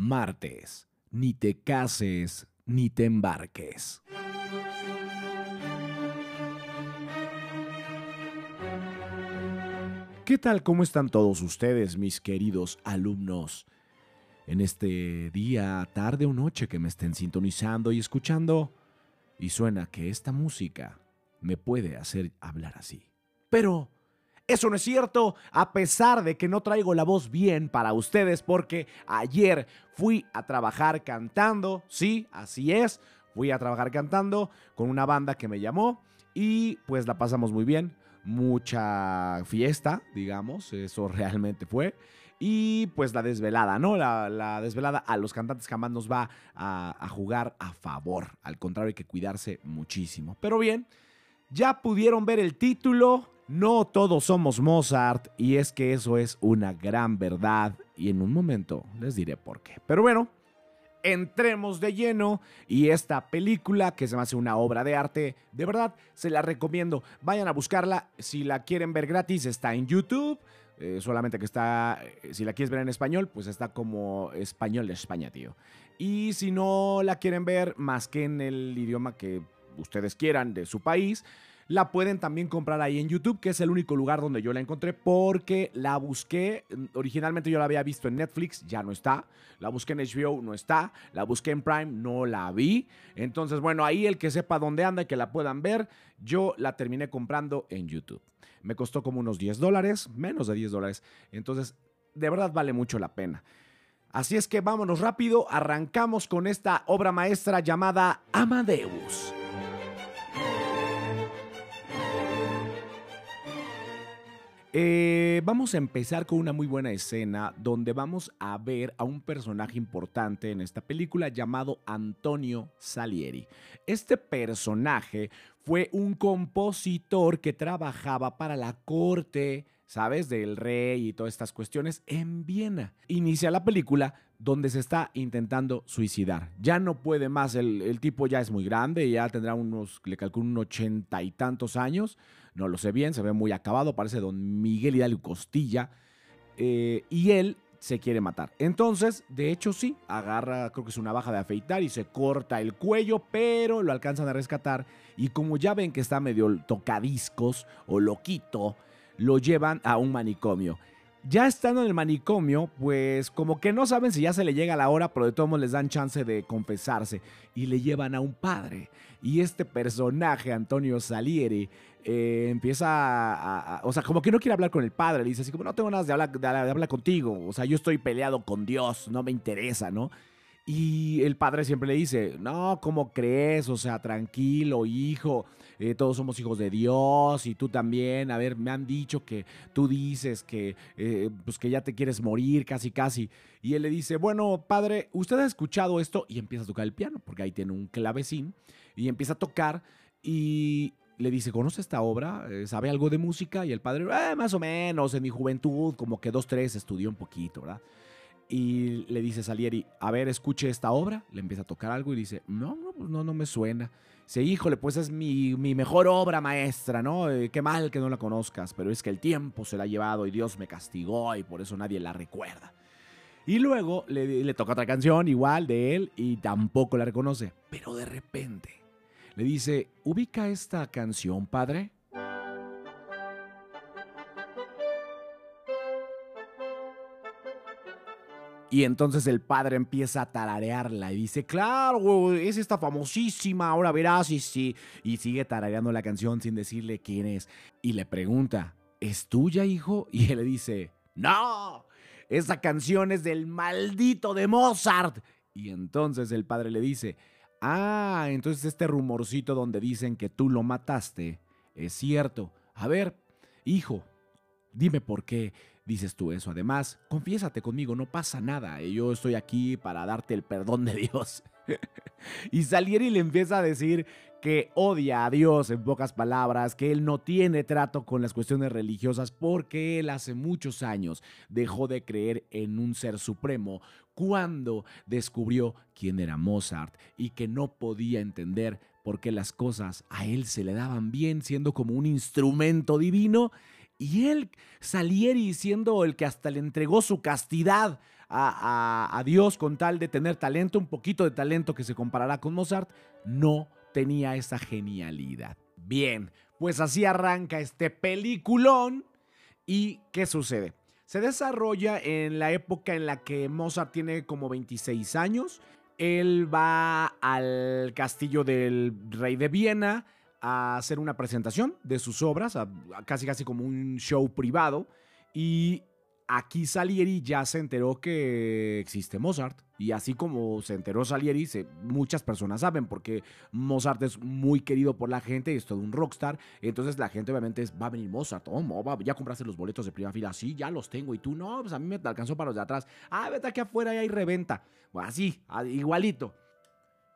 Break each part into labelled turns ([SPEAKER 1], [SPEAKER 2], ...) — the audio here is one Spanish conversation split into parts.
[SPEAKER 1] Martes, ni te cases, ni te embarques. ¿Qué tal? ¿Cómo están todos ustedes, mis queridos alumnos? En este día, tarde o noche que me estén sintonizando y escuchando, y suena que esta música me puede hacer hablar así. Pero eso no es cierto, a pesar de que no traigo la voz bien para ustedes, porque ayer fui a trabajar cantando, sí, así es, fui a trabajar cantando con una banda que me llamó y pues la pasamos muy bien, mucha fiesta, digamos, eso realmente fue. Y pues la desvelada, ¿no? La, desvelada a los cantantes jamás nos va a, a jugar a favor. Al contrario, hay que cuidarse muchísimo. Pero bien, ya pudieron ver el título. No todos somos Mozart y es que eso es una gran verdad y en un momento les diré por qué. Pero bueno, entremos de lleno y esta película que se me hace una obra de arte, de verdad se la recomiendo. Vayan a buscarla, si la quieren ver gratis está en YouTube. Eh, solamente que está, eh, si la quieres ver en español, pues está como español de España, tío. Y si no la quieren ver más que en el idioma que ustedes quieran de su país, la pueden también comprar ahí en YouTube, que es el único lugar donde yo la encontré porque la busqué. Originalmente yo la había visto en Netflix, ya no está. La busqué en HBO, no está. La busqué en Prime, no la vi. Entonces, bueno, ahí el que sepa dónde anda y que la puedan ver, yo la terminé comprando en YouTube. Me costó como unos 10 dólares, menos de 10 dólares. Entonces, de verdad vale mucho la pena. Así es que vámonos rápido, arrancamos con esta obra maestra llamada Amadeus. Eh, vamos a empezar con una muy buena escena donde vamos a ver a un personaje importante en esta película llamado Antonio Salieri. Este personaje fue un compositor que trabajaba para la corte, ¿sabes? Del rey y todas estas cuestiones en Viena. Inicia la película donde se está intentando suicidar. Ya no puede más, el, tipo ya es muy grande, ya tendrá unos, le calculo, unos ochenta y tantos años no lo sé bien, se ve muy acabado, parece don Miguel Hidalgo Costilla. Eh, y él se quiere matar. Entonces, de hecho, sí, agarra, creo que es una baja de afeitar y se corta el cuello, pero lo alcanzan a rescatar. Y como ya ven que está medio tocadiscos o loquito, lo llevan a un manicomio. Ya estando en el manicomio, pues como que no saben si ya se le llega la hora, pero de todos modos les dan chance de confesarse y le llevan a un padre. Y este personaje, Antonio Salieri, eh, empieza a, O sea, como que no quiere hablar con el padre. Le dice así como, no tengo nada hablar, de hablar contigo. O sea, yo estoy peleado con Dios, no me interesa, ¿no? Y el padre siempre le dice, no, ¿cómo crees? O sea, tranquilo, hijo, eh, todos somos hijos de Dios y tú también. A ver, me han dicho que tú dices que, eh, pues que ya te quieres morir casi, casi. Y él le dice, bueno, padre, ¿usted ha escuchado esto? Y empieza a tocar el piano, porque ahí tiene un clavecín, y empieza a tocar y le dice, ¿conoce esta obra? Eh, ¿Sabe algo de música? Y el padre, más o menos, en mi juventud, como que dos, tres, estudió un poquito, ¿verdad? y le dice Salieri, a ver, escuche esta obra, le empieza a tocar algo y dice, no, no, pues no, no me suena. Dice, híjole, pues es mi, mejor obra maestra, ¿no? Eh, qué mal que no la conozcas, pero es que el tiempo se la ha llevado y Dios me castigó y por eso nadie la recuerda. Y luego le, le toca otra canción igual de él y tampoco la reconoce, pero de repente le dice, ubica esta canción, padre. Y entonces el padre empieza a tararearla y dice, claro, es esta famosísima, ahora verás y sí. Y sigue tarareando la canción sin decirle quién es. Y le pregunta, ¿es tuya, hijo? Y él le dice, no, esa canción es del maldito de Mozart. Y entonces el padre le dice, ah, entonces este rumorcito donde dicen que tú lo mataste es cierto. A ver, hijo, dime por qué dices tú eso. Además, confiésate conmigo, no pasa nada. Yo estoy aquí para darte el perdón de Dios. y Salieri le empieza a decir que odia a Dios en pocas palabras, que él no tiene trato con las cuestiones religiosas porque él hace muchos años dejó de creer en un ser supremo cuando descubrió quién era Mozart y que no podía entender por qué las cosas a él se le daban bien siendo como un instrumento divino y él, Salieri, siendo el que hasta le entregó su castidad a, Dios con tal de tener talento, un poquito de talento que se comparará con Mozart, no tenía esa genialidad. Bien, pues así arranca este peliculón. ¿Y qué sucede? Se desarrolla en la época en la que Mozart tiene como 26 años. Él va al castillo del rey de Viena a hacer una presentación de sus obras, casi casi como un show privado. Y aquí Salieri ya se enteró que existe Mozart. Y así como se enteró Salieri, muchas personas saben porque Mozart es muy querido por la gente y es todo un rockstar. Entonces la gente obviamente va a venir Mozart. Oh, ya compraste los boletos de primera fila. Sí, ya los tengo. Y tú no, pues a mí me alcanzó para los de atrás. Ah, vete aquí afuera y hay reventa. así, igualito.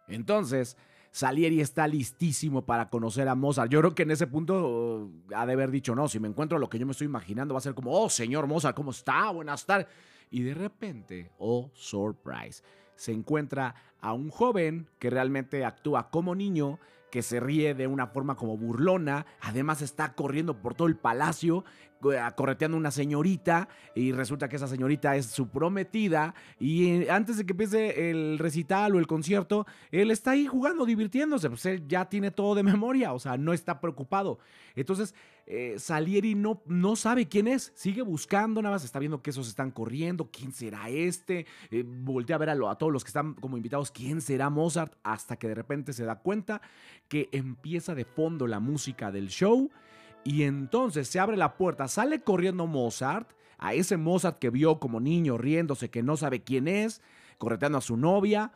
[SPEAKER 1] Entonces, Salieri está listísimo para conocer a Mozart. Yo creo que en ese punto uh, ha de haber dicho, no, si me encuentro lo que yo me estoy imaginando, va a ser como, oh, señor Mozart, ¿cómo está? Buenas tardes. Y de repente, oh, surprise, se encuentra a un joven que realmente actúa como niño, que se ríe de una forma como burlona, además está corriendo por todo el palacio, correteando una señorita y resulta que esa señorita es su prometida y eh, antes de que empiece el recital o el concierto, él está ahí jugando, divirtiéndose, pues él ya tiene todo de memoria, o sea, no está preocupado. Entonces, eh, Salieri no, no sabe quién es, sigue buscando, nada más está viendo que esos están corriendo, quién será este, eh, voltea a ver a, a todos los que están como invitados, quién será Mozart, hasta que de repente se da cuenta que empieza de fondo la música del show. Y entonces se abre la puerta, sale corriendo Mozart, a ese Mozart que vio como niño riéndose, que no sabe quién es, correteando a su novia,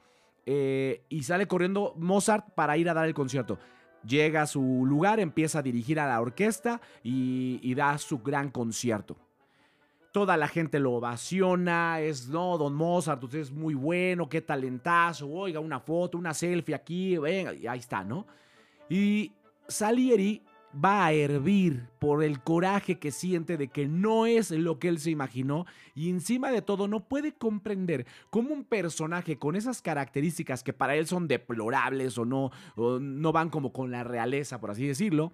[SPEAKER 1] eh, y sale corriendo Mozart para ir a dar el concierto. Llega a su lugar, empieza a dirigir a la orquesta y, da su gran concierto. Toda la gente lo ovaciona, es, no, don Mozart, usted es muy bueno, qué talentazo, oiga, una foto, una selfie aquí, venga, y ahí está, ¿no? Y Salieri va a hervir por el coraje que siente de que no es lo que él se imaginó y encima de todo no puede comprender cómo un personaje con esas características que para él son deplorables o no, no van como con la realeza, por así decirlo,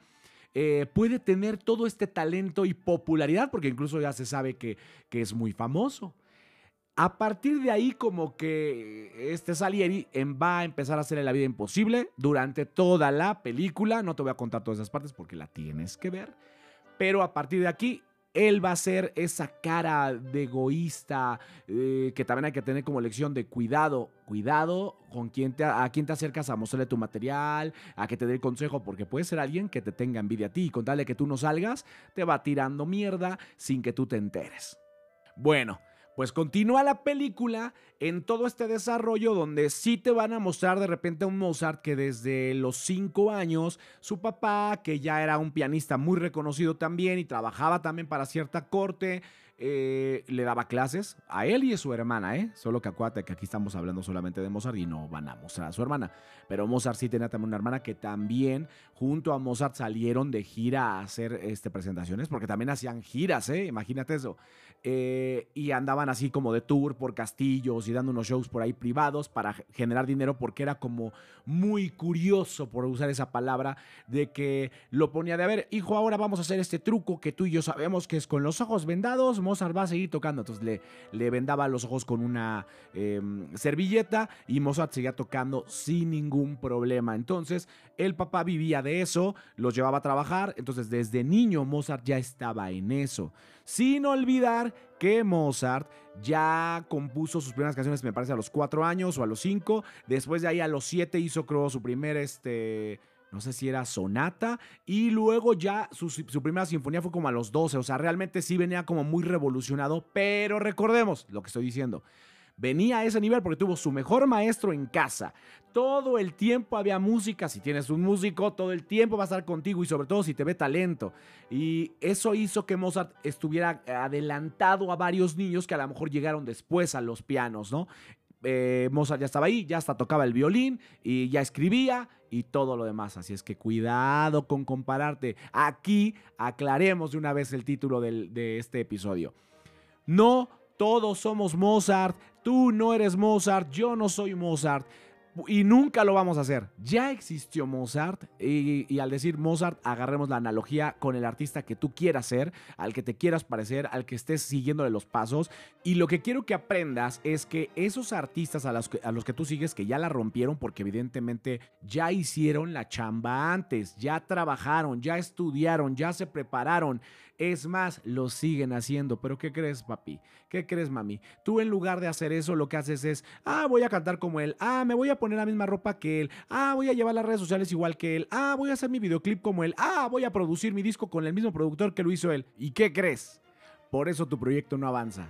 [SPEAKER 1] eh, puede tener todo este talento y popularidad, porque incluso ya se sabe que, que es muy famoso. A partir de ahí, como que este Salieri va a empezar a hacerle la vida imposible durante toda la película. No te voy a contar todas esas partes porque la tienes que ver. Pero a partir de aquí, él va a ser esa cara de egoísta eh, que también hay que tener como lección de cuidado. Cuidado con quién te, a quién te acercas a mostrarle tu material, a que te dé el consejo, porque puede ser alguien que te tenga envidia a ti y con tal de que tú no salgas, te va tirando mierda sin que tú te enteres. Bueno. Pues continúa la película en todo este desarrollo donde sí te van a mostrar de repente a un Mozart que desde los cinco años, su papá, que ya era un pianista muy reconocido también y trabajaba también para cierta corte, eh, le daba clases a él y a su hermana, ¿eh? Solo que acuérdate que aquí estamos hablando solamente de Mozart y no van a mostrar a su hermana. Pero Mozart sí tenía también una hermana que también junto a Mozart salieron de gira a hacer este, presentaciones, porque también hacían giras, ¿eh? Imagínate eso. Eh, y andaban así como de tour por castillos y dando unos shows por ahí privados para generar dinero porque era como muy curioso, por usar esa palabra, de que lo ponía de, a ver, hijo, ahora vamos a hacer este truco que tú y yo sabemos que es con los ojos vendados, Mozart va a seguir tocando. Entonces le, le vendaba los ojos con una em, servilleta y Mozart seguía tocando sin ningún problema. Entonces el papá vivía de eso, los llevaba a trabajar. Entonces desde niño Mozart ya estaba en eso. Sin olvidar que Mozart ya compuso sus primeras canciones, me parece, a los cuatro años o a los cinco. Después de ahí a los siete hizo, creo, su primer, este, no sé si era sonata. Y luego ya su, primera sinfonía fue como a los 12. O sea, realmente sí venía como muy revolucionado. Pero recordemos lo que estoy diciendo venía a ese nivel porque tuvo su mejor maestro en casa. Todo el tiempo había música, si tienes un músico, todo el tiempo va a estar contigo y sobre todo si te ve talento. Y eso hizo que Mozart estuviera adelantado a varios niños que a lo mejor llegaron después a los pianos, ¿no? Eh, Mozart ya estaba ahí, ya hasta tocaba el violín y ya escribía y todo lo demás. Así es que cuidado con compararte. Aquí aclaremos de una vez el título de este episodio. No todos somos Mozart, tú no eres Mozart, yo no soy Mozart. Y nunca lo vamos a hacer. Ya existió Mozart y, al decir Mozart agarremos la analogía con el artista que tú quieras ser, al que te quieras parecer, al que estés siguiéndole los pasos. Y lo que quiero que aprendas es que esos artistas a los que, a los que tú sigues que ya la rompieron porque evidentemente ya hicieron la chamba antes, ya trabajaron, ya estudiaron, ya se prepararon. Es más, lo siguen haciendo. Pero ¿qué crees, papi? ¿Qué crees, mami? Tú en lugar de hacer eso, lo que haces es, ah, voy a cantar como él, ah, me voy a poner la misma ropa que él, ah, voy a llevar las redes sociales igual que él, ah, voy a hacer mi videoclip como él, ah, voy a producir mi disco con el mismo productor que lo hizo él. ¿Y qué crees? Por eso tu proyecto no avanza.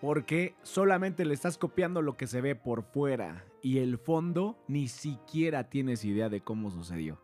[SPEAKER 1] Porque solamente le estás copiando lo que se ve por fuera y el fondo ni siquiera tienes idea de cómo sucedió.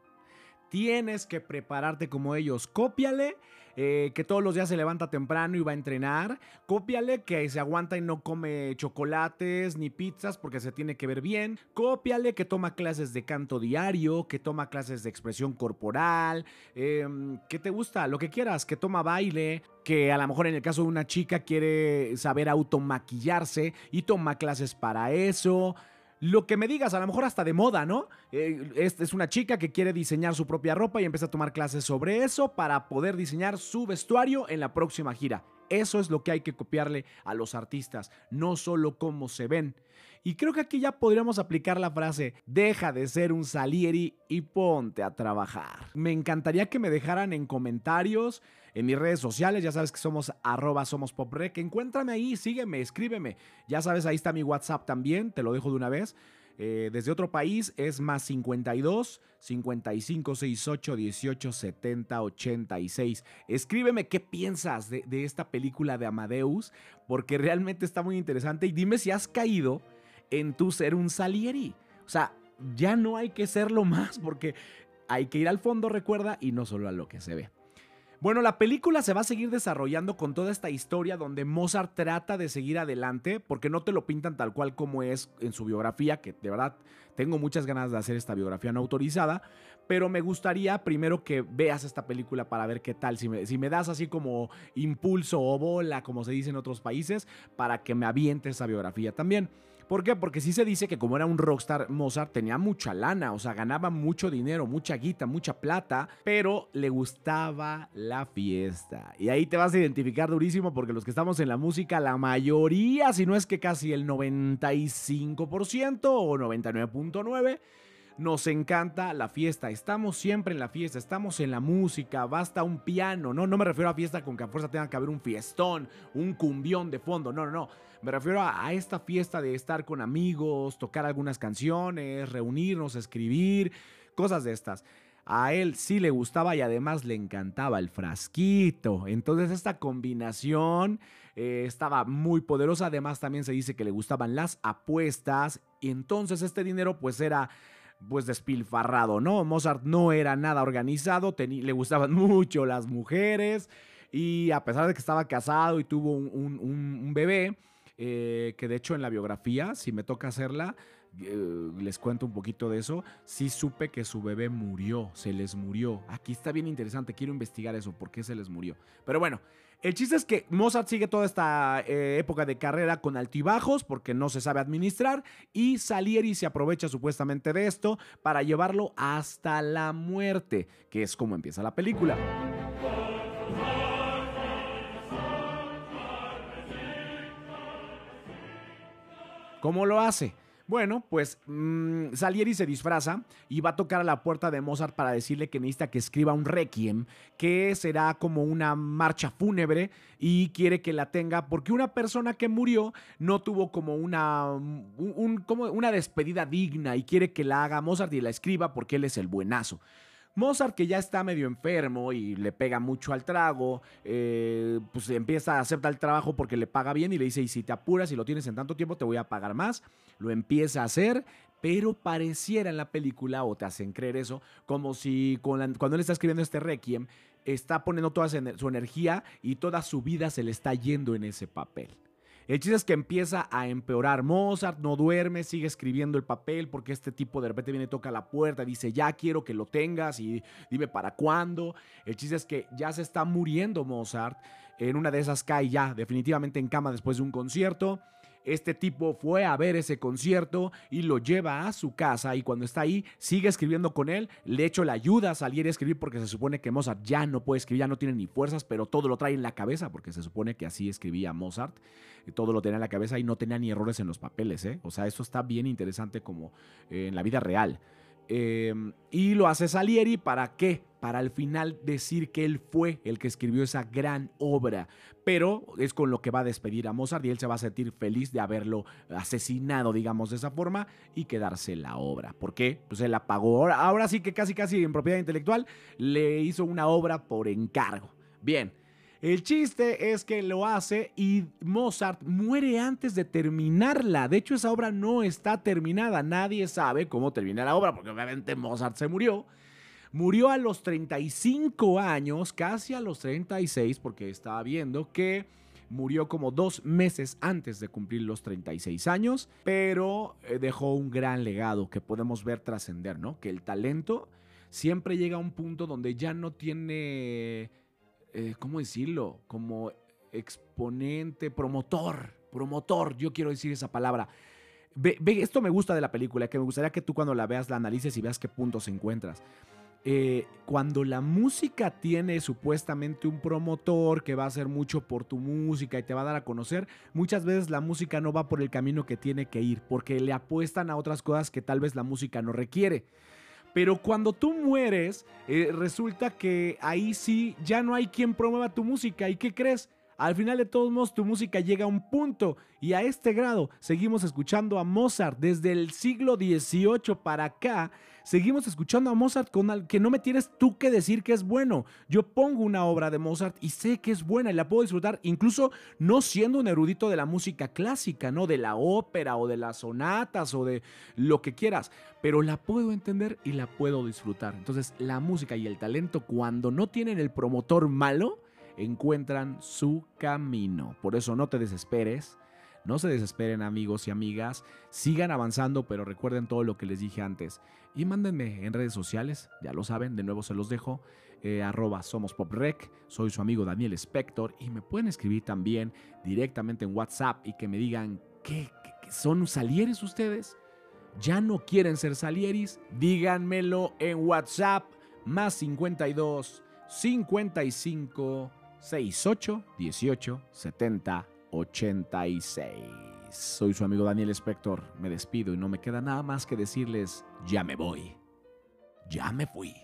[SPEAKER 1] Tienes que prepararte como ellos. Cópiale eh, que todos los días se levanta temprano y va a entrenar. Cópiale que se aguanta y no come chocolates ni pizzas porque se tiene que ver bien. Cópiale que toma clases de canto diario, que toma clases de expresión corporal, em, que te gusta, lo que quieras, que toma baile, que a lo mejor en el caso de una chica quiere saber automaquillarse y toma clases para eso lo que me digas, a lo mejor hasta de moda, ¿no? Eh, es, una chica que quiere diseñar su propia ropa y empieza a tomar clases sobre eso para poder diseñar su vestuario en la próxima gira. Eso es lo que hay que copiarle a los artistas, no solo cómo se ven. Y creo que aquí ya podríamos aplicar la frase, deja de ser un Salieri y ponte a trabajar. Me encantaría que me dejaran en comentarios, en mis redes sociales, ya sabes que somos arroba somos poprec, encuéntrame ahí, sígueme, escríbeme. Ya sabes, ahí está mi WhatsApp también, te lo dejo de una vez. Eh, desde otro país es más 52 55 68 18 70 86. Escríbeme qué piensas de, de esta película de Amadeus, porque realmente está muy interesante. Y dime si has caído en tu ser un Salieri. O sea, ya no hay que serlo más porque hay que ir al fondo, recuerda, y no solo a lo que se ve. Bueno, la película se va a seguir desarrollando con toda esta historia donde Mozart trata de seguir adelante, porque no te lo pintan tal cual como es en su biografía, que de verdad tengo muchas ganas de hacer esta biografía no autorizada, pero me gustaría primero que veas esta película para ver qué tal, si me, das así como impulso o bola, como se dice en otros países, para que me aviente esa biografía también. ¿Por qué? Porque sí se dice que como era un rockstar, Mozart tenía mucha lana, o sea, ganaba mucho dinero, mucha guita, mucha plata, pero le gustaba la fiesta. Y ahí te vas a identificar durísimo porque los que estamos en la música, la mayoría, si no es que casi el 95% o 99.9%, nos encanta la fiesta, estamos siempre en la fiesta, estamos en la música, basta un piano, no, no me refiero a fiesta con que a fuerza tenga que haber un fiestón, un cumbión de fondo, no, no, no, me refiero a, esta fiesta de estar con amigos, tocar algunas canciones, reunirnos, escribir, cosas de estas. A él sí le gustaba y además le encantaba el frasquito. Entonces esta combinación eh, estaba muy poderosa. Además también se dice que le gustaban las apuestas. Y entonces este dinero pues era pues despilfarrado, ¿no? Mozart no era nada organizado, le gustaban mucho las mujeres y a pesar de que estaba casado y tuvo un, bebé, eh, que de hecho en la biografía, si me toca hacerla, eh, les cuento un poquito de eso, sí supe que su bebé murió, se les murió. Aquí está bien interesante, quiero investigar eso, por qué se les murió. Pero bueno, el chiste es que Mozart sigue toda esta eh, época de carrera con altibajos porque no se sabe administrar y Salieri se aprovecha supuestamente de esto para llevarlo hasta la muerte, que es como empieza la película. ¿Cómo lo hace? Bueno, pues mm, Salieri se disfraza y va a tocar a la puerta de Mozart para decirle que necesita que escriba un requiem, que será como una marcha fúnebre y quiere que la tenga porque una persona que murió no tuvo como una, como una despedida digna y quiere que la haga Mozart y la escriba porque él es el buenazo. Mozart, que ya está medio enfermo y le pega mucho al trago, eh, pues empieza a aceptar el trabajo porque le paga bien y le dice, y si te apuras y lo tienes en tanto tiempo, te voy a pagar más. Lo empieza a hacer, pero pareciera en la película, o te hacen creer eso, como si cuando él está escribiendo este requiem, está poniendo toda su energía y toda su vida se le está yendo en ese papel. El chiste es que empieza a empeorar. Mozart no duerme, sigue escribiendo el papel porque este tipo de repente viene, toca la puerta, dice, ya quiero que lo tengas y dime para cuándo. El chiste es que ya se está muriendo Mozart. En una de esas cae ya definitivamente en cama después de un concierto. Este tipo fue a ver ese concierto y lo lleva a su casa y cuando está ahí sigue escribiendo con él. De hecho, le ayuda a salir a escribir porque se supone que Mozart ya no puede escribir, ya no tiene ni fuerzas, pero todo lo trae en la cabeza porque se supone que así escribía Mozart. Todo lo tenía en la cabeza y no tenía ni errores en los papeles. ¿eh? O sea, eso está bien interesante como eh, en la vida real. Em, y lo hace Salieri para qué? Para al final decir que él fue el que escribió esa gran obra. Pero es con lo que va a despedir a Mozart y él se va a sentir feliz de haberlo asesinado, digamos, de esa forma y quedarse la obra. ¿Por qué? Pues él la pagó. Ahora, ahora sí que casi casi en propiedad intelectual le hizo una obra por encargo. Bien. El chiste es que lo hace y Mozart muere antes de terminarla. De hecho, esa obra no está terminada. Nadie sabe cómo termina la obra, porque obviamente Mozart se murió. Murió a los 35 años, casi a los 36, porque estaba viendo que murió como dos meses antes de cumplir los 36 años, pero eh, dejó un gran legado que podemos ver trascender, ¿no? Que el talento siempre llega a un punto donde ya no tiene eh, ¿cómo decirlo? Como exponente, promotor, promotor, yo quiero decir esa palabra. Ve, esto me gusta de la película, que me gustaría que tú cuando la veas la analices y veas qué puntos encuentras. Eh, cuando la música tiene supuestamente un promotor que va a hacer mucho por tu música y te va a dar a conocer, muchas veces la música no va por el camino que tiene que ir, porque le apuestan a otras cosas que tal vez la música no requiere. Pero cuando tú mueres, eh, resulta que ahí sí ya no hay quien promueva tu música. ¿Y qué crees? Al final de todos modos, tu música llega a un punto y a este grado seguimos escuchando a Mozart desde el siglo XVIII para acá. Seguimos escuchando a Mozart con al que no me tienes tú que decir que es bueno. Yo pongo una obra de Mozart y sé que es buena y la puedo disfrutar, incluso no siendo un erudito de la música clásica, no de la ópera o de las sonatas o de lo que quieras, pero la puedo entender y la puedo disfrutar. Entonces, la música y el talento, cuando no tienen el promotor malo, encuentran su camino. Por eso no te desesperes. No se desesperen amigos y amigas, sigan avanzando, pero recuerden todo lo que les dije antes. Y mándenme en redes sociales, ya lo saben, de nuevo se los dejo, eh, arroba somos poprec, soy su amigo Daniel Spector y me pueden escribir también directamente en WhatsApp y que me digan, ¿qué, qué son salieres ustedes? ¿Ya no quieren ser salieris? Díganmelo en WhatsApp, más 52 55 68 18 70 86. Soy su amigo Daniel Spector. Me despido y no me queda nada más que decirles, ya me voy. Ya me fui.